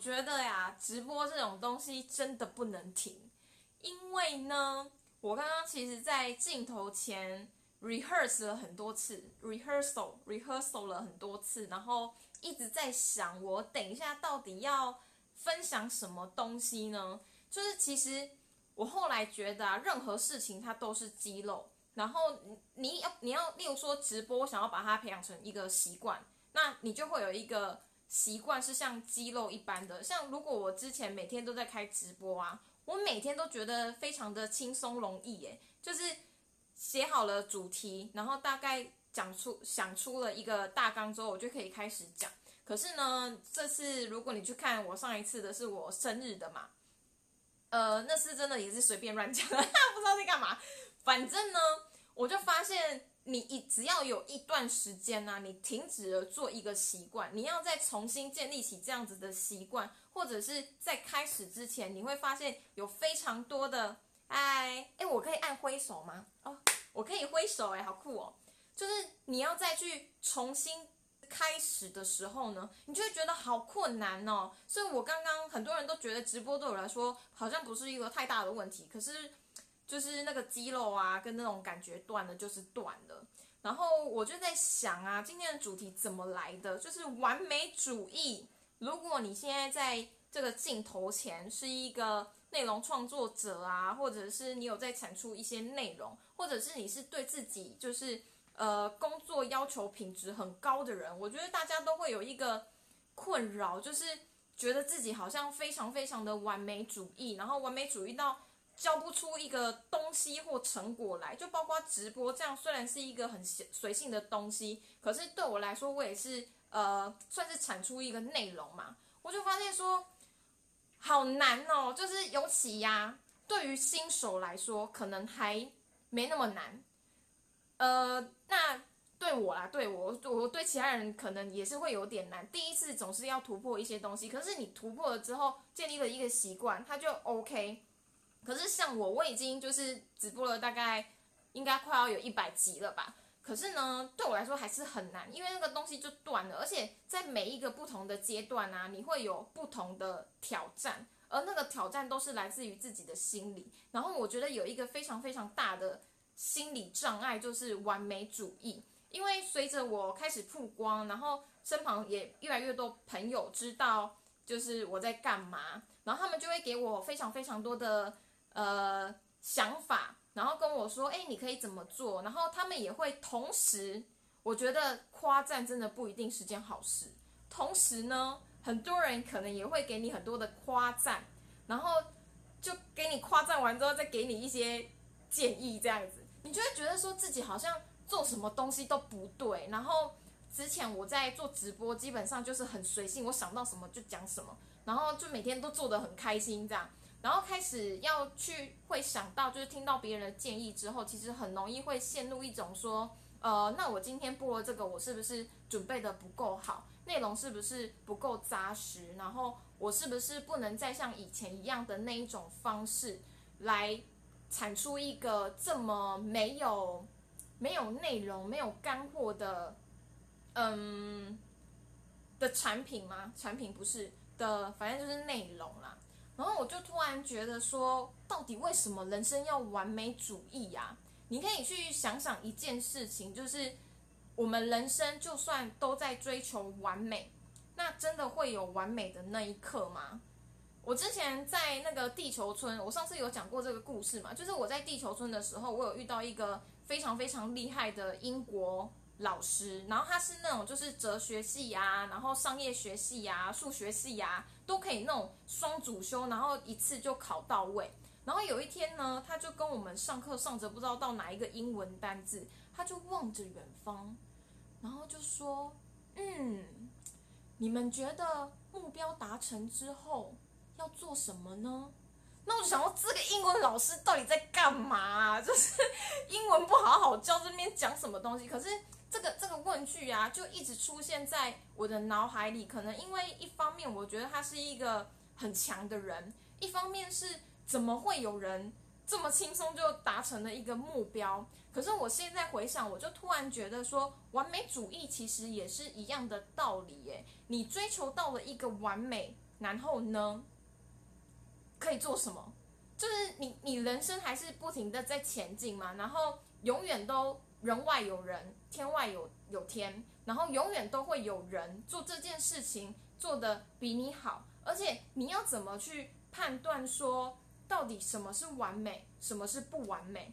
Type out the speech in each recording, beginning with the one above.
觉得呀，直播这种东西真的不能停，因为呢，我刚刚其实，在镜头前 rehearse 了很多次，rehearsal rehearsal 了很多次，然后一直在想，我等一下到底要分享什么东西呢？就是其实我后来觉得啊，任何事情它都是肌肉，然后你要你要，例如说直播，想要把它培养成一个习惯，那你就会有一个。习惯是像肌肉一般的，像如果我之前每天都在开直播啊，我每天都觉得非常的轻松容易耶，就是写好了主题，然后大概讲出想出了一个大纲之后，我就可以开始讲。可是呢，这次如果你去看我上一次的是我生日的嘛，呃，那是真的也是随便乱讲，不知道在干嘛。反正呢，我就发现。你一只要有一段时间呢，你停止了做一个习惯，你要再重新建立起这样子的习惯，或者是在开始之前，你会发现有非常多的哎哎，我可以按挥手吗？哦，我可以挥手哎，好酷哦！就是你要再去重新开始的时候呢，你就会觉得好困难哦。所以我刚刚很多人都觉得直播对我来说好像不是一个太大的问题，可是。就是那个肌肉啊，跟那种感觉断了就是断了。然后我就在想啊，今天的主题怎么来的？就是完美主义。如果你现在在这个镜头前是一个内容创作者啊，或者是你有在产出一些内容，或者是你是对自己就是呃工作要求品质很高的人，我觉得大家都会有一个困扰，就是觉得自己好像非常非常的完美主义，然后完美主义到。交不出一个东西或成果来，就包括直播这样，虽然是一个很随性的东西，可是对我来说，我也是呃，算是产出一个内容嘛。我就发现说，好难哦，就是尤其呀，对于新手来说，可能还没那么难。呃，那对我啦，对我，我对其他人可能也是会有点难。第一次总是要突破一些东西，可是你突破了之后，建立了一个习惯，它就 OK。可是像我，我已经就是直播了大概应该快要有一百集了吧。可是呢，对我来说还是很难，因为那个东西就断了，而且在每一个不同的阶段啊，你会有不同的挑战，而那个挑战都是来自于自己的心理。然后我觉得有一个非常非常大的心理障碍，就是完美主义。因为随着我开始曝光，然后身旁也越来越多朋友知道就是我在干嘛，然后他们就会给我非常非常多的。呃，想法，然后跟我说，哎，你可以怎么做？然后他们也会同时，我觉得夸赞真的不一定是件好事。同时呢，很多人可能也会给你很多的夸赞，然后就给你夸赞完之后，再给你一些建议，这样子，你就会觉得说自己好像做什么东西都不对。然后之前我在做直播，基本上就是很随性，我想到什么就讲什么，然后就每天都做得很开心，这样。然后开始要去会想到，就是听到别人的建议之后，其实很容易会陷入一种说，呃，那我今天播了这个，我是不是准备的不够好？内容是不是不够扎实？然后我是不是不能再像以前一样的那一种方式来产出一个这么没有没有内容、没有干货的，嗯的产品吗？产品不是的，反正就是内容啦。然后我就突然觉得说，到底为什么人生要完美主义呀？你可以去想想一件事情，就是我们人生就算都在追求完美，那真的会有完美的那一刻吗？我之前在那个地球村，我上次有讲过这个故事嘛，就是我在地球村的时候，我有遇到一个非常非常厉害的英国。老师，然后他是那种就是哲学系啊，然后商业学系啊，数学系啊，都可以那种双主修，然后一次就考到位。然后有一天呢，他就跟我们上课上着不知道到哪一个英文单字，他就望着远方，然后就说：“嗯，你们觉得目标达成之后要做什么呢？”那我就想说，这个英文老师到底在干嘛？就是英文不好好教，这边讲什么东西？可是。这个这个问句啊，就一直出现在我的脑海里。可能因为一方面，我觉得他是一个很强的人；一方面是怎么会有人这么轻松就达成了一个目标？可是我现在回想，我就突然觉得说，完美主义其实也是一样的道理耶。你追求到了一个完美，然后呢，可以做什么？就是你你人生还是不停的在前进嘛，然后永远都人外有人，天外有有天，然后永远都会有人做这件事情做的比你好，而且你要怎么去判断说到底什么是完美，什么是不完美？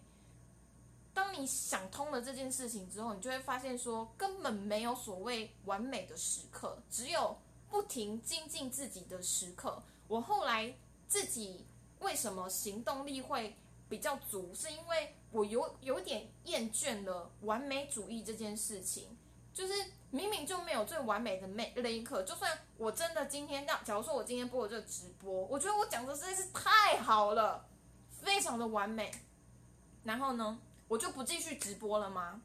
当你想通了这件事情之后，你就会发现说根本没有所谓完美的时刻，只有不停精进自己的时刻。我后来自己。为什么行动力会比较足？是因为我有有点厌倦了完美主义这件事情。就是明明就没有最完美的那那一刻，就算我真的今天要，假如说我今天播的这个直播，我觉得我讲的实在是太好了，非常的完美。然后呢，我就不继续直播了吗？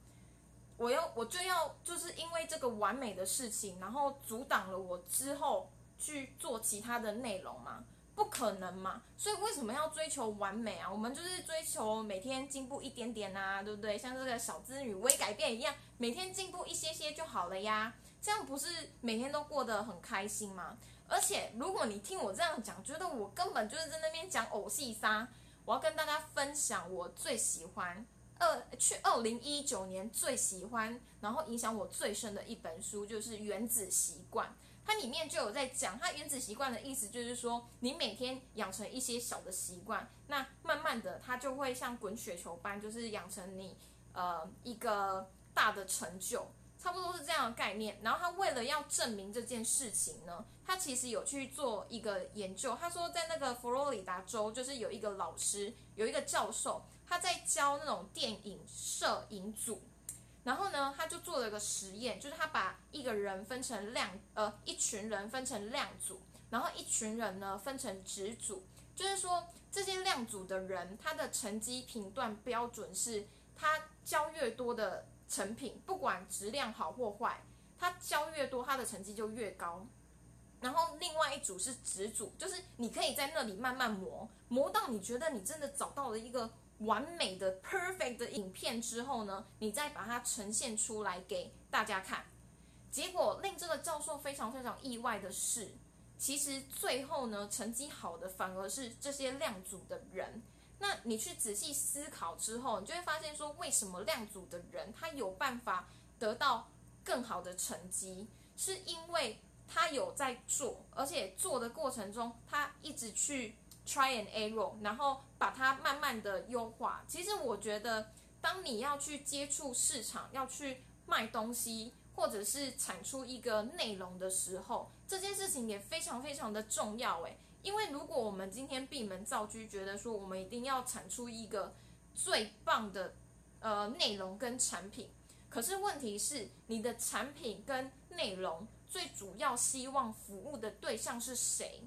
我要我就要就是因为这个完美的事情，然后阻挡了我之后去做其他的内容吗？不可能嘛，所以为什么要追求完美啊？我们就是追求每天进步一点点啊，对不对？像这个小资女微改变一样，每天进步一些些就好了呀。这样不是每天都过得很开心吗？而且如果你听我这样讲，觉得我根本就是在那边讲偶戏杀，我要跟大家分享我最喜欢二去二零一九年最喜欢，然后影响我最深的一本书就是《原子习惯》。它里面就有在讲，它原子习惯的意思就是说，你每天养成一些小的习惯，那慢慢的它就会像滚雪球般，就是养成你呃一个大的成就，差不多是这样的概念。然后他为了要证明这件事情呢，他其实有去做一个研究。他说在那个佛罗里达州，就是有一个老师，有一个教授，他在教那种电影摄影组。然后呢，他就做了个实验，就是他把一个人分成量，呃，一群人分成量组，然后一群人呢分成值组，就是说这些量组的人，他的成绩评断标准是，他交越多的成品，不管质量好或坏，他交越多，他的成绩就越高。然后另外一组是值组，就是你可以在那里慢慢磨，磨到你觉得你真的找到了一个。完美的 perfect 的影片之后呢，你再把它呈现出来给大家看。结果令这个教授非常非常意外的是，其实最后呢，成绩好的反而是这些量组的人。那你去仔细思考之后，你就会发现说，为什么量组的人他有办法得到更好的成绩，是因为他有在做，而且做的过程中他一直去。Try and error，然后把它慢慢的优化。其实我觉得，当你要去接触市场，要去卖东西，或者是产出一个内容的时候，这件事情也非常非常的重要诶。因为如果我们今天闭门造车，觉得说我们一定要产出一个最棒的呃内容跟产品，可是问题是你的产品跟内容最主要希望服务的对象是谁？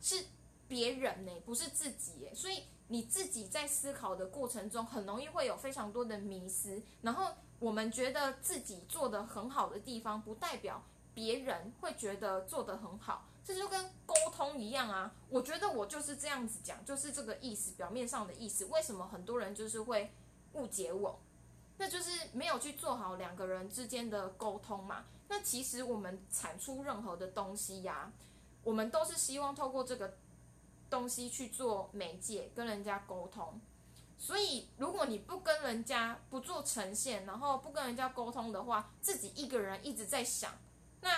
是？别人呢，不是自己所以你自己在思考的过程中，很容易会有非常多的迷失。然后我们觉得自己做的很好的地方，不代表别人会觉得做得很好。这就跟沟通一样啊。我觉得我就是这样子讲，就是这个意思，表面上的意思。为什么很多人就是会误解我？那就是没有去做好两个人之间的沟通嘛。那其实我们产出任何的东西呀，我们都是希望透过这个。东西去做媒介跟人家沟通，所以如果你不跟人家不做呈现，然后不跟人家沟通的话，自己一个人一直在想，那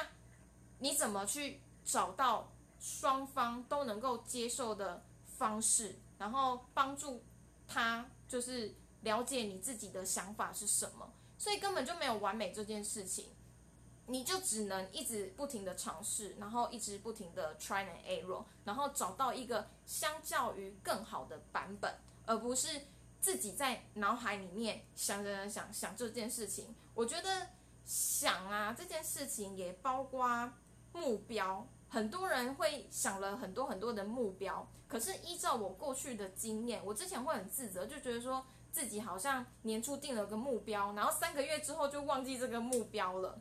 你怎么去找到双方都能够接受的方式，然后帮助他就是了解你自己的想法是什么？所以根本就没有完美这件事情。你就只能一直不停的尝试，然后一直不停的 try and error，然后找到一个相较于更好的版本，而不是自己在脑海里面想着想想这件事情。我觉得想啊这件事情也包括目标，很多人会想了很多很多的目标，可是依照我过去的经验，我之前会很自责，就觉得说自己好像年初定了个目标，然后三个月之后就忘记这个目标了。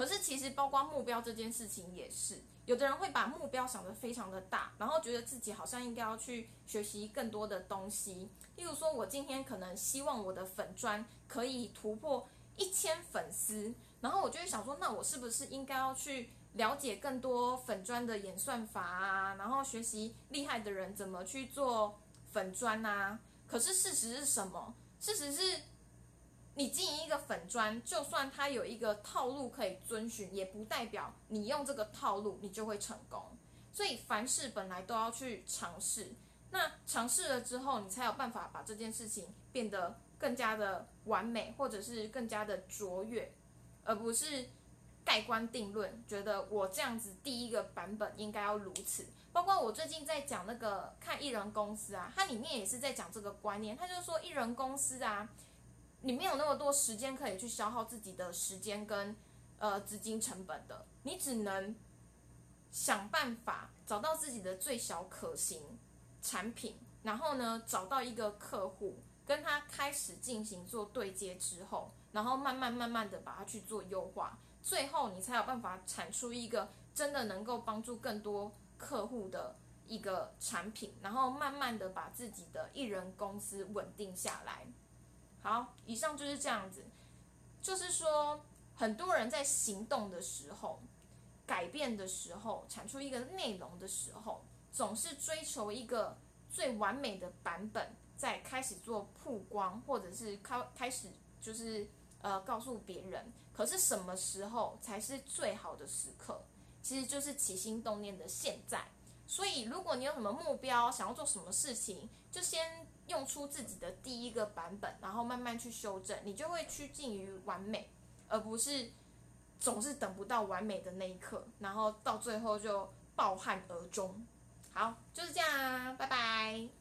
可是其实包括目标这件事情也是，有的人会把目标想得非常的大，然后觉得自己好像应该要去学习更多的东西。例如说，我今天可能希望我的粉砖可以突破一千粉丝，然后我就会想说，那我是不是应该要去了解更多粉砖的演算法啊，然后学习厉害的人怎么去做粉砖啊。可是事实是什么？事实是，你经营一个粉砖，就算它有一个套路可以遵循，也不代表你用这个套路你就会成功。所以凡事本来都要去尝试，那尝试了之后，你才有办法把这件事情变得更加的完美，或者是更加的卓越，而不是。盖棺定论，觉得我这样子第一个版本应该要如此。包括我最近在讲那个看艺人公司啊，它里面也是在讲这个观念。他就说艺人公司啊，你没有那么多时间可以去消耗自己的时间跟呃资金成本的，你只能想办法找到自己的最小可行产品，然后呢找到一个客户，跟他开始进行做对接之后，然后慢慢慢慢的把它去做优化。最后，你才有办法产出一个真的能够帮助更多客户的一个产品，然后慢慢的把自己的艺人公司稳定下来。好，以上就是这样子，就是说，很多人在行动的时候、改变的时候、产出一个内容的时候，总是追求一个最完美的版本，在开始做曝光，或者是开开始就是呃告诉别人。可是什么时候才是最好的时刻？其实就是起心动念的现在。所以，如果你有什么目标，想要做什么事情，就先用出自己的第一个版本，然后慢慢去修正，你就会趋近于完美，而不是总是等不到完美的那一刻，然后到最后就抱憾而终。好，就是这样啊，拜拜。